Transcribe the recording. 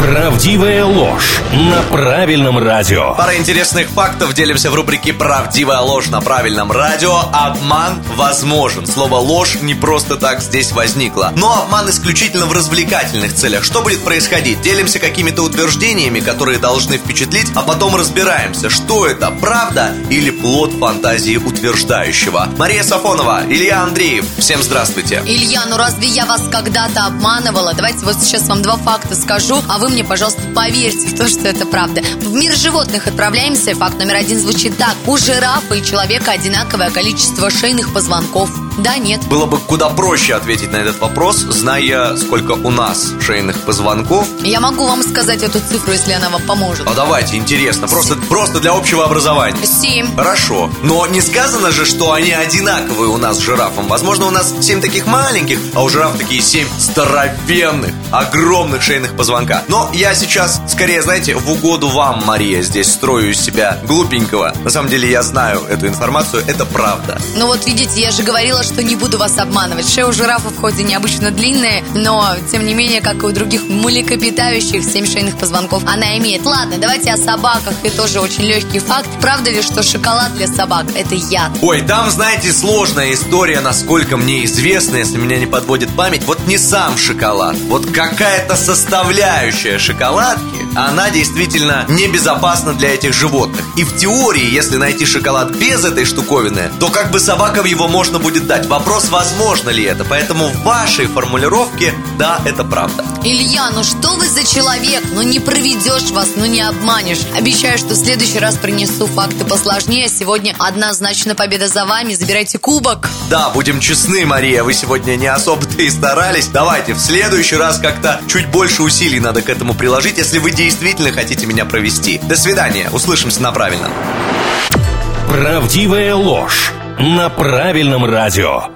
Правдивая ложь на правильном радио. Пара интересных фактов делимся в рубрике «Правдивая ложь на правильном радио». Обман возможен. Слово «ложь» не просто так здесь возникло. Но обман исключительно в развлекательных целях. Что будет происходить? Делимся какими-то утверждениями, которые должны впечатлить, а потом разбираемся, что это, правда или плод фантазии утверждающего. Мария Сафонова, Илья Андреев. Всем здравствуйте. Илья, ну разве я вас когда-то обманывала? Давайте вот сейчас вам два факта скажу, а вы мне, пожалуйста, поверьте в то, что это правда. В мир животных отправляемся. Факт номер один звучит так. У жирафа и человека одинаковое количество шейных позвонков. Да, нет. Было бы куда проще ответить на этот вопрос, зная, сколько у нас шейных позвонков. Я могу вам сказать эту цифру, если она вам поможет. А давайте, интересно, просто, просто для общего образования. Семь. Хорошо. Но не сказано же, что они одинаковые у нас с жирафом. Возможно, у нас семь таких маленьких, а у жирафа такие семь здоровенных, огромных шейных позвонка. Но я сейчас, скорее, знаете, в угоду вам, Мария, здесь строю из себя глупенького. На самом деле, я знаю эту информацию, это правда. Ну вот видите, я же говорила, что не буду вас обманывать. Шея у жирафов хоть и необычно длинная, но, тем не менее, как и у других млекопитающих, семь шейных позвонков она имеет. Ладно, давайте о собаках, и тоже очень легкий факт. Правда ли, что шоколад для собак – это яд? Ой, там, знаете, сложная история, насколько мне известно, если меня не подводит память. Вот не сам шоколад, вот какая-то составляющая шоколадки, она действительно небезопасна для этих животных. И в теории, если найти шоколад без этой штуковины, то как бы собакам его можно будет дать. Вопрос, возможно ли это. Поэтому в вашей формулировке, да, это правда. Илья, ну что вы за человек? Ну не проведешь вас, ну не обманешь. Обещаю, что в следующий раз принесу факты посложнее. Сегодня однозначно победа за вами. Забирайте кубок. Да, будем честны, Мария, вы сегодня не особо-то и старались. Давайте в следующий раз как-то чуть больше усилий надо к этому приложить, если вы действительно хотите меня провести. До свидания, услышимся на правильном. Правдивая ложь на правильном радио.